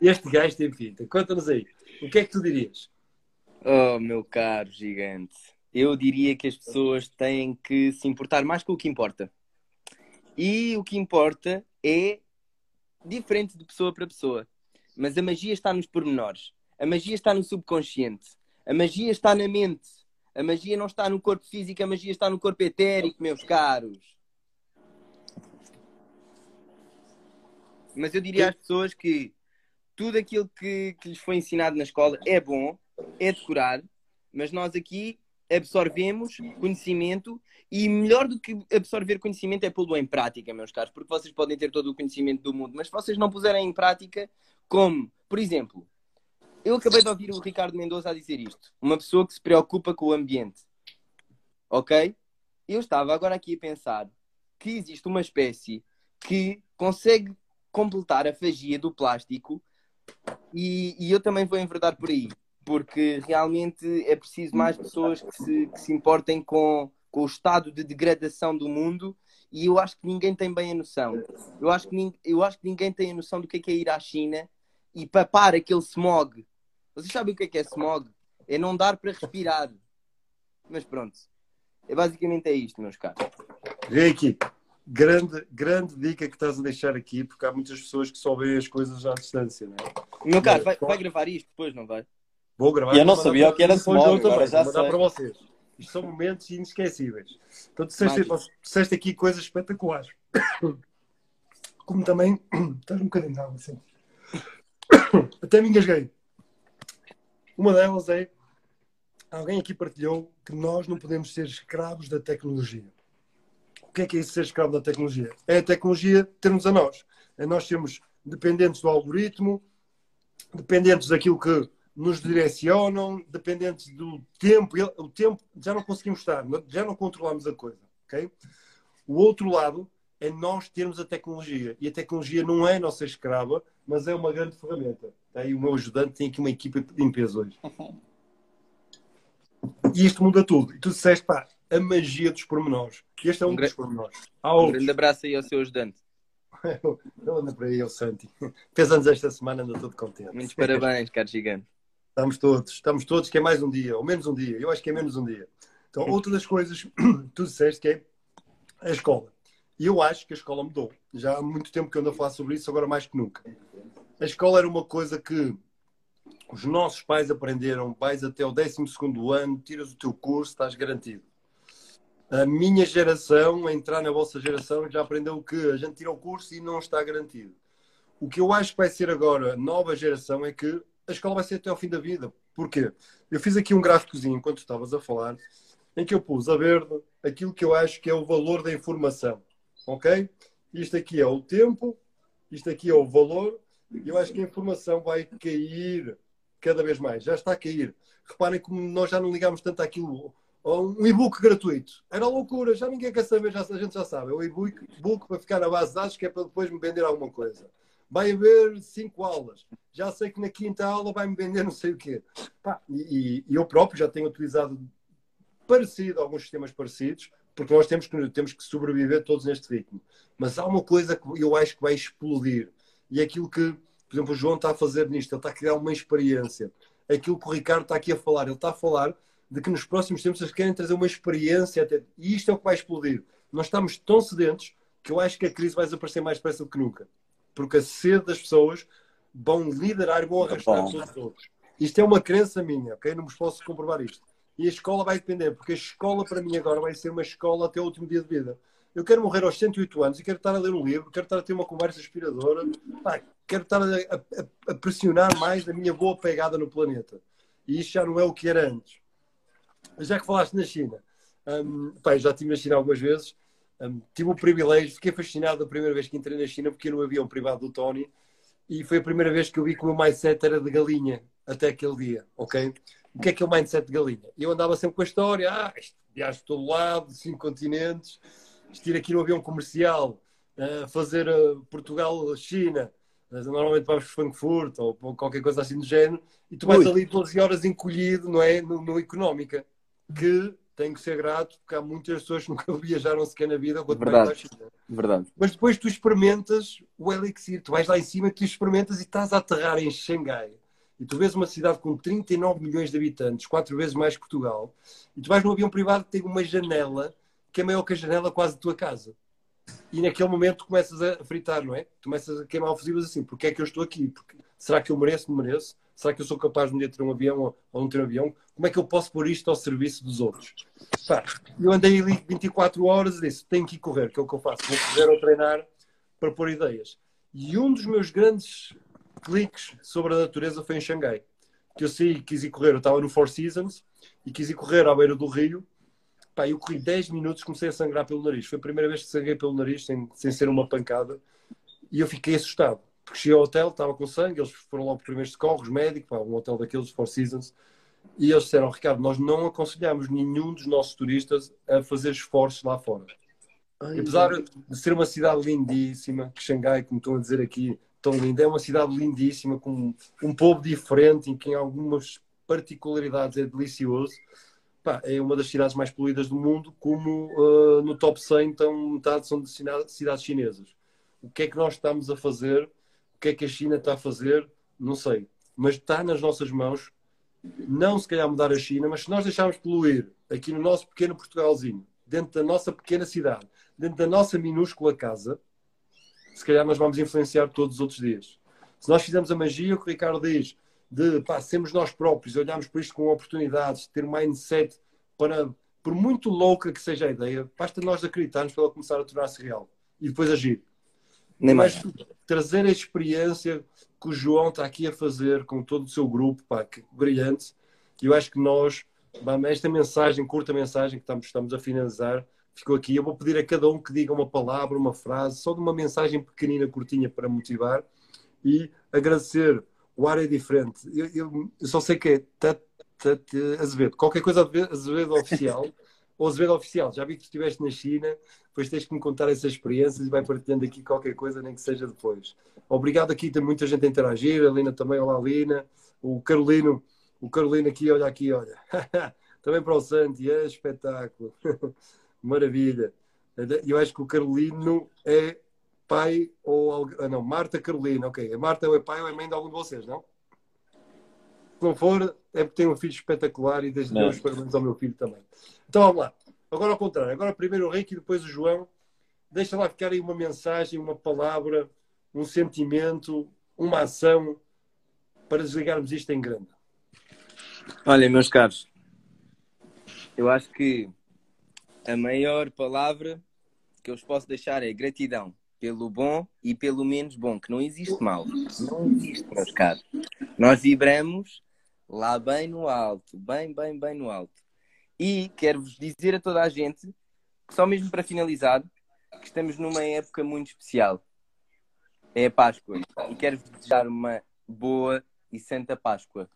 Speaker 1: este gajo tem, pinta. Conta-nos aí, o que é que tu dirias?
Speaker 3: Oh, meu caro gigante, eu diria que as pessoas têm que se importar mais com o que importa. E o que importa é diferente de pessoa para pessoa. Mas a magia está nos pormenores. A magia está no subconsciente. A magia está na mente. A magia não está no corpo físico, a magia está no corpo etérico, meus caros. Mas eu diria às pessoas que tudo aquilo que, que lhes foi ensinado na escola é bom, é decorar, mas nós aqui absorvemos conhecimento e melhor do que absorver conhecimento é pô-lo em prática, meus caros, porque vocês podem ter todo o conhecimento do mundo, mas se vocês não puserem em prática, como, por exemplo, eu acabei de ouvir o Ricardo Mendoza a dizer isto. Uma pessoa que se preocupa com o ambiente. Ok? Eu estava agora aqui a pensar que existe uma espécie que consegue completar a fagia do plástico e, e eu também vou enverdar por aí. Porque realmente é preciso mais pessoas que se, que se importem com, com o estado de degradação do mundo e eu acho que ninguém tem bem a noção. Eu acho que, eu acho que ninguém tem a noção do que é, que é ir à China e papar aquele smog. Vocês sabem o que é que é smog? É não dar para respirar. Mas pronto. É basicamente é isto, meus caros.
Speaker 1: Ricky, grande, grande dica que estás a deixar aqui, porque há muitas pessoas que só veem as coisas à distância, não é?
Speaker 3: Meu caro, vai, vai gravar isto depois, não vai?
Speaker 1: Vou gravar.
Speaker 2: E eu não sabia o que era smog, agora já sei.
Speaker 1: para vocês. Isto são momentos inesquecíveis. Então, disseste, disseste aqui coisas espetaculares. Como também. Estás um bocadinho de água, assim. Até me engasguei. Uma delas é. Alguém aqui partilhou que nós não podemos ser escravos da tecnologia. O que é que é isso ser escravo da tecnologia? É a tecnologia termos a nós. É nós sermos dependentes do algoritmo, dependentes daquilo que nos direcionam, dependentes do tempo. O tempo já não conseguimos estar, já não controlamos a coisa. Okay? O outro lado é nós termos a tecnologia. E a tecnologia não é nossa escrava, mas é uma grande ferramenta. Tá? E o meu ajudante tem aqui uma equipa de limpeza hoje. E isto muda tudo. E tu disseste, pá, a magia dos pormenores. Este é um, um dos pormenores.
Speaker 3: Há um grande abraço aí ao seu ajudante.
Speaker 1: Eu ando para aí, o Santi. Fez anos esta semana, ando todo contente.
Speaker 3: Muitos parabéns, caro gigante.
Speaker 1: Estamos todos, estamos todos, que é mais um dia, ou menos um dia. Eu acho que é menos um dia. Então, outra das coisas que tu disseste que é a escola. E eu acho que a escola mudou. Já há muito tempo que eu ando a falar sobre isso, agora mais que nunca. A escola era uma coisa que os nossos pais aprenderam, vais até o 12 ano, tiras o teu curso, estás garantido. A minha geração, a entrar na vossa geração, já aprendeu que a gente tira o curso e não está garantido. O que eu acho que vai ser agora, nova geração, é que a escola vai ser até ao fim da vida. Porquê? Eu fiz aqui um gráficozinho enquanto estavas a falar, em que eu pus a verde aquilo que eu acho que é o valor da informação. Ok? Isto aqui é o tempo, isto aqui é o valor, e eu acho que a informação vai cair cada vez mais. Já está a cair. Reparem como nós já não ligamos tanto àquilo, um e-book gratuito. Era loucura, já ninguém quer saber, já, a gente já sabe. É um e-book book para ficar na base de dados que é para depois me vender alguma coisa. Vai haver cinco aulas. Já sei que na quinta aula vai-me vender não sei o quê. E, e, eu próprio já tenho utilizado parecido, alguns sistemas parecidos, porque nós temos que, temos que sobreviver todos neste ritmo. Mas há uma coisa que eu acho que vai explodir. E é aquilo que, por exemplo, o João está a fazer nisto. Ele está a criar uma experiência. Aquilo que o Ricardo está aqui a falar. Ele está a falar de que nos próximos tempos eles querem trazer uma experiência. Até... E isto é o que vai explodir. Nós estamos tão sedentos que eu acho que a crise vai desaparecer mais depressa do que nunca. Porque a sede das pessoas vão liderar e vão arrastar todos os outros. Isto é uma crença minha, ok? Não vos posso comprovar isto. E a escola vai depender, porque a escola para mim agora vai ser uma escola até o último dia de vida. Eu quero morrer aos 108 anos e quero estar a ler um livro, quero estar a ter uma conversa inspiradora, pá, quero estar a, a, a, pressionar mais a minha boa pegada no planeta. E isto já não é o que era antes. Já que falaste na China, um, pá, já estive na China algumas vezes, um, tive o privilégio, fiquei fascinado a primeira vez que entrei na China, porque no avião privado do Tony, e foi a primeira vez que eu vi que o meu mindset era de galinha, até aquele dia, ok? O que é que é o mindset de galinha? Eu andava sempre com a história, ah, viagem de todo lado, cinco continentes, estir aqui no avião comercial, uh, fazer uh, Portugal-China, uh, normalmente vamos para Frankfurt ou qualquer coisa assim do género, e tu vais Ui. ali 12 horas encolhido, não é? No, no Económica, que tenho que ser grato, porque há muitas pessoas que nunca viajaram sequer na vida, quanto
Speaker 3: Verdade. mais China. Verdade.
Speaker 1: Mas depois tu experimentas o Elixir, tu vais lá em cima, tu experimentas e estás a aterrar em Xangai e tu vês uma cidade com 39 milhões de habitantes, quatro vezes mais que Portugal, e tu vais num avião privado que tem uma janela que é maior que a janela quase da tua casa. E naquele momento começas a fritar, não é? Começas a queimar fusíveis assim. Porque é que eu estou aqui? Porque, será que eu mereço? Não mereço? Será que eu sou capaz de um dia ter um avião ou, ou não ter um avião? Como é que eu posso pôr isto ao serviço dos outros? Pá, eu andei ali 24 horas e disse, tenho que ir correr, que é o que eu faço. Vou correr ou treinar para pôr ideias. E um dos meus grandes cliques sobre a natureza foi em Xangai. Que eu saí, quis ir correr, eu estava no Four Seasons e quis ir correr à beira do rio. Pá, eu corri 10 minutos, comecei a sangrar pelo nariz. Foi a primeira vez que sangrei pelo nariz, sem, sem ser uma pancada. E eu fiquei assustado. Porque cheguei ao hotel, estava com sangue, eles foram logo primeiros socorros, médico, pá, um hotel daqueles, Four Seasons. E eles disseram, Ricardo, nós não aconselhamos nenhum dos nossos turistas a fazer esforços lá fora. Ai, apesar de ser uma cidade lindíssima, que Xangai, como estão a dizer aqui, tão linda. É uma cidade lindíssima, com um povo diferente, em que em algumas particularidades é delicioso. Pá, é uma das cidades mais poluídas do mundo, como uh, no top 100 então, metade são de cidades chinesas. O que é que nós estamos a fazer? O que é que a China está a fazer? Não sei. Mas está nas nossas mãos. Não se calhar mudar a China, mas se nós deixarmos poluir aqui no nosso pequeno Portugalzinho, dentro da nossa pequena cidade, dentro da nossa minúscula casa, se calhar nós vamos influenciar todos os outros dias. Se nós fizermos a magia, o que o Ricardo diz, de pá, sermos nós próprios, olharmos para isto com oportunidades, ter um mindset para, por muito louca que seja a ideia, basta nós acreditarmos para ela começar a tornar-se real e depois agir. Nem mais. Trazer a experiência que o João está aqui a fazer com todo o seu grupo, pá, que brilhante. Eu acho que nós, esta mensagem, curta mensagem que estamos, estamos a finalizar, ficou aqui. Eu vou pedir a cada um que diga uma palavra, uma frase, só de uma mensagem pequenina, curtinha para motivar e agradecer. O ar é diferente. Eu, eu, eu só sei que é Azevedo. Qualquer coisa Azevedo oficial ou Azevedo oficial. Já vi que estiveste na China, depois tens que me contar essas experiências e vai partilhando aqui qualquer coisa, nem que seja depois. Obrigado aqui, tem muita gente a interagir. A Lina também, olá Lina. O Carolino, o Carolino aqui, olha aqui, olha. também para o Santi, é espetáculo. Maravilha. Eu acho que o Carolino é pai ou ah, não, Marta Carolina, ok. A Marta é pai ou é mãe de algum de vocês, não? Se não for, é porque tem um filho espetacular e desde meus parabéns ao meu filho também. Então vamos lá. Agora ao contrário. Agora primeiro o Rick e depois o João. Deixa lá ficar aí uma mensagem, uma palavra, um sentimento, uma ação para desligarmos isto em grande.
Speaker 3: Olha, meus caros, eu acho que a maior palavra que eu vos posso deixar é gratidão pelo bom e pelo menos bom, que não existe mal. Não existe, meus caros. Nós vibramos lá bem no alto, bem, bem, bem no alto. E quero-vos dizer a toda a gente, só mesmo para finalizar, que estamos numa época muito especial. É a Páscoa. E quero-vos desejar uma boa e santa Páscoa.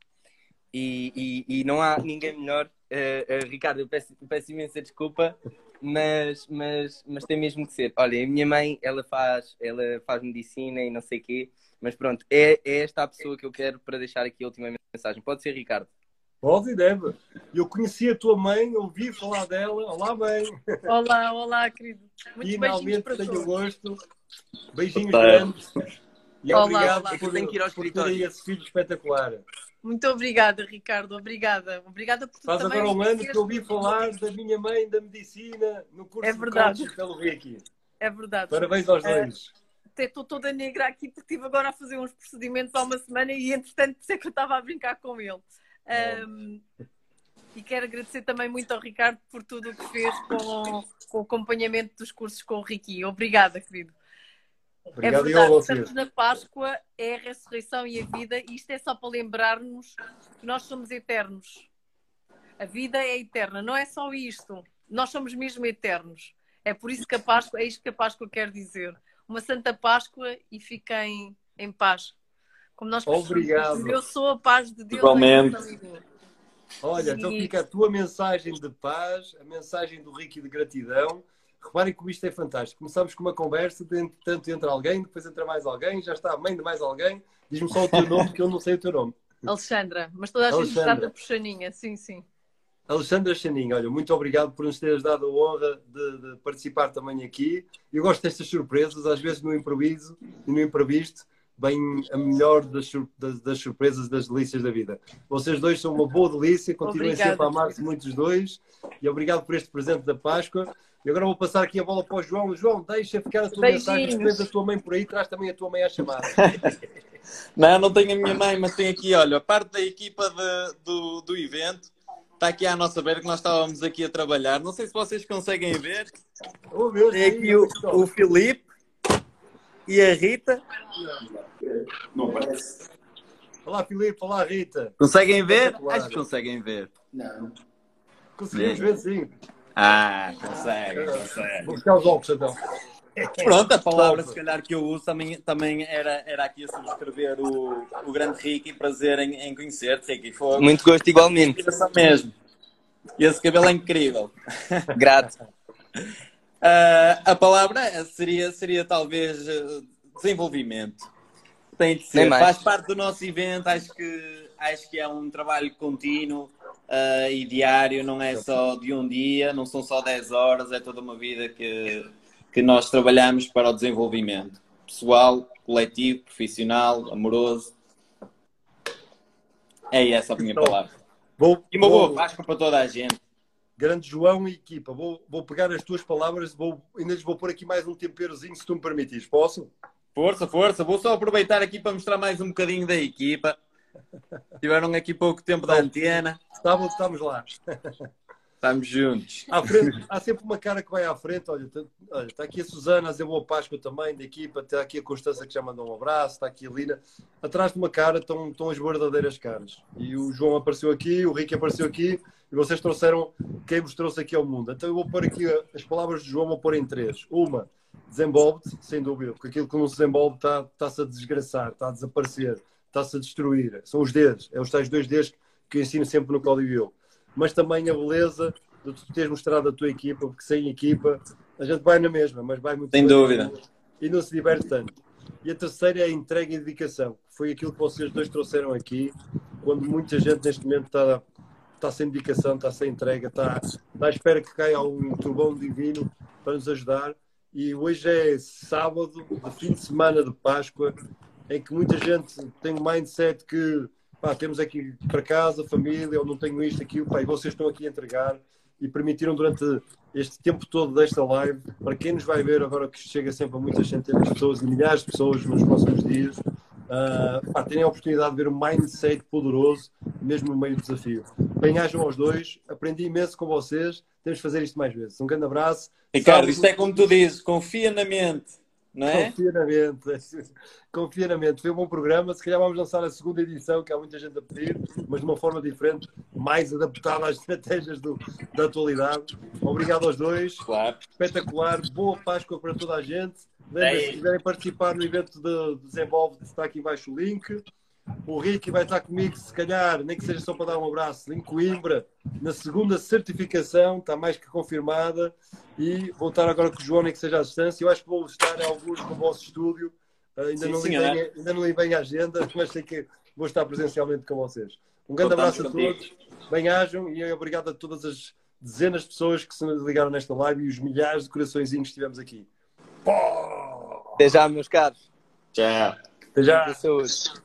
Speaker 3: E, e, e não há ninguém melhor uh, Ricardo, eu peço, peço imensa desculpa, mas, mas, mas tem mesmo que ser. Olha, a minha mãe, ela faz, ela faz medicina e não sei o quê, mas pronto, é, é esta a pessoa que eu quero para deixar aqui a última mensagem. Pode ser, Ricardo?
Speaker 1: Pode e deve. Eu conheci a tua mãe, ouvi falar dela. Olá, mãe.
Speaker 4: Olá, olá, querido.
Speaker 1: Muito Finalmente tenho gosto. Beijinhos grandes. E olá, obrigado olá. por, tenho que ir ao por ter esse filho espetacular.
Speaker 4: Muito obrigada, Ricardo. Obrigada. Obrigada por tudo.
Speaker 1: Faz agora um ano que ouvi falar da minha mãe da medicina no curso
Speaker 4: é verdade.
Speaker 1: de pelo Ricky.
Speaker 4: É verdade.
Speaker 1: Parabéns aos é, dois.
Speaker 4: Até estou toda negra aqui porque estive agora a fazer uns procedimentos há uma semana e entretanto sei que eu estava a brincar com ele. Um, e quero agradecer também muito ao Ricardo por tudo o que fez com, com o acompanhamento dos cursos com o Ricky. Obrigada, querido.
Speaker 1: Obrigado, é verdade,
Speaker 4: estamos na Páscoa, é a ressurreição e a vida, e isto é só para lembrarmos que nós somos eternos. A vida é eterna, não é só isto. Nós somos mesmo eternos. É por isso que a Páscoa, é isto que a Páscoa quer dizer. Uma Santa Páscoa e fiquem em paz. Como nós
Speaker 1: Obrigado.
Speaker 4: Eu sou a paz de Deus.
Speaker 2: Igualmente.
Speaker 1: Olha, então fica a tua mensagem de paz, a mensagem do Ricky de gratidão Reparem como isto é fantástico. Começamos com uma conversa, tanto entra alguém, depois entra mais alguém, já está a mãe de mais alguém. Diz-me só o teu nome, que eu não sei o teu nome.
Speaker 4: Alexandra, mas toda a gente trata por Xaninha, sim, sim.
Speaker 1: Alexandra Xaninha, olha, muito obrigado por nos teres dado a honra de, de, participar também aqui. Eu gosto destas surpresas, às vezes no improviso e no imprevisto, bem a melhor das, das, das surpresas, das delícias da vida. Vocês dois são uma boa delícia, continuem Obrigada. sempre a amar-se muitos dois e obrigado por este presente da Páscoa. E agora vou passar aqui a bola para o João. João, deixa ficar a tua Beijinhos. mensagem. Despede a tua mãe por aí, traz também a tua mãe à chamada.
Speaker 2: não, não tenho a minha mãe, mas tenho aqui, olha, parte da equipa de, do, do evento. Está aqui à nossa beira que nós estávamos aqui a trabalhar. Não sei se vocês conseguem ver.
Speaker 1: Oh, meu
Speaker 2: Tem aqui o, o Filipe e a Rita.
Speaker 1: Não parece. Olá, Filipe. Olá, Rita.
Speaker 2: Conseguem ver? Acho que conseguem ver.
Speaker 1: Não. Conseguimos ver, sim.
Speaker 2: Ah, consegue, consegue.
Speaker 1: Vou buscar os óculos então.
Speaker 2: Pronto, a palavra se calhar que eu uso também, também era, era aqui a subscrever o, o grande Ricky, prazer em, em conhecer-te, Ricky. Foi
Speaker 3: Muito gosto, igualmente.
Speaker 2: mesmo. E esse cabelo é incrível.
Speaker 3: Grato.
Speaker 2: Uh, a palavra seria, seria talvez uh, desenvolvimento. Tem de ser, faz parte do nosso evento, acho que, acho que é um trabalho contínuo uh, e diário, não é só de um dia, não são só 10 horas, é toda uma vida que, que nós trabalhamos para o desenvolvimento pessoal, coletivo, profissional, amoroso. É essa a minha então, palavra. Vou, e uma vou, boa Páscoa para toda a gente.
Speaker 1: Grande João e equipa, vou, vou pegar as tuas palavras, vou, ainda lhes vou pôr aqui mais um temperozinho, se tu me permitires. Posso?
Speaker 2: Força, força. Vou só aproveitar aqui para mostrar mais um bocadinho da equipa. Tiveram aqui pouco tempo da antena.
Speaker 1: Estamos, estamos lá.
Speaker 2: Estamos juntos.
Speaker 1: Frente, há sempre uma cara que vai à frente. Olha, tá, olha, está aqui a Susana a dizer boa Páscoa também, da equipa. Está aqui a Constança que já mandou um abraço. Está aqui a Lina. Atrás de uma cara estão, estão as verdadeiras caras. E o João apareceu aqui, o Ricky apareceu aqui. E vocês trouxeram quem vos trouxe aqui ao mundo. Então eu vou pôr aqui as palavras de João, vou pôr em três. Uma, desenvolve-te, sem dúvida, porque aquilo que não se desenvolve está-se está a desgraçar, está a desaparecer está-se a destruir. São os dedos, é os tais dois dedos que eu ensino sempre no código eu. Mas também a beleza de tu teres mostrado a tua equipa, porque sem equipa a gente vai na mesma, mas vai muito
Speaker 2: Sem dúvida.
Speaker 1: E não se diverte tanto. E a terceira é a entrega e dedicação. Foi aquilo que vocês dois trouxeram aqui, quando muita gente neste momento está, está sem dedicação, está sem entrega, está, está à espera que caia um trovão divino para nos ajudar. E hoje é sábado, fim de semana de Páscoa, em que muita gente tem um mindset que pá, temos aqui para casa, família, eu não tenho isto, aquilo, pá, e vocês estão aqui a entregar e permitiram durante este tempo todo desta live, para quem nos vai ver agora que chega sempre a muitas centenas de pessoas e milhares de pessoas nos próximos dias, uh, pá, terem a oportunidade de ver um mindset poderoso, mesmo no meio do desafio. Bem-ajam aos dois, aprendi imenso com vocês, temos de fazer isto mais vezes. Um grande abraço.
Speaker 2: Ricardo, isto é como tu dizes, confia na mente. Não é?
Speaker 1: Confia na mente. Confia na mente. Foi um bom programa. Se calhar vamos lançar a segunda edição, que há muita gente a pedir, mas de uma forma diferente, mais adaptada às estratégias do, da atualidade. Obrigado aos dois.
Speaker 2: Claro.
Speaker 1: Espetacular. Boa Páscoa para toda a gente. Lembrem, se quiserem participar no evento de Desenvolve, está aqui embaixo o link. O Ricky vai estar comigo, se calhar, nem que seja só para dar um abraço, em Coimbra, na segunda certificação, está mais que confirmada. E vou estar agora com o João, nem que seja à distância. Eu acho que vou estar em alguns no vosso estúdio. Uh, ainda,
Speaker 2: Sim,
Speaker 1: não li bem, ainda não li bem a agenda, mas sei que vou estar presencialmente com vocês. Um grande
Speaker 2: Contamos
Speaker 1: abraço a
Speaker 2: contigo.
Speaker 1: todos, bem-ajam e obrigado a todas as dezenas de pessoas que se ligaram nesta live e os milhares de coraçõezinhos que tivemos aqui. Pô!
Speaker 3: Até já, meus caros.
Speaker 2: Tchau.
Speaker 1: Até já!
Speaker 3: Saúde.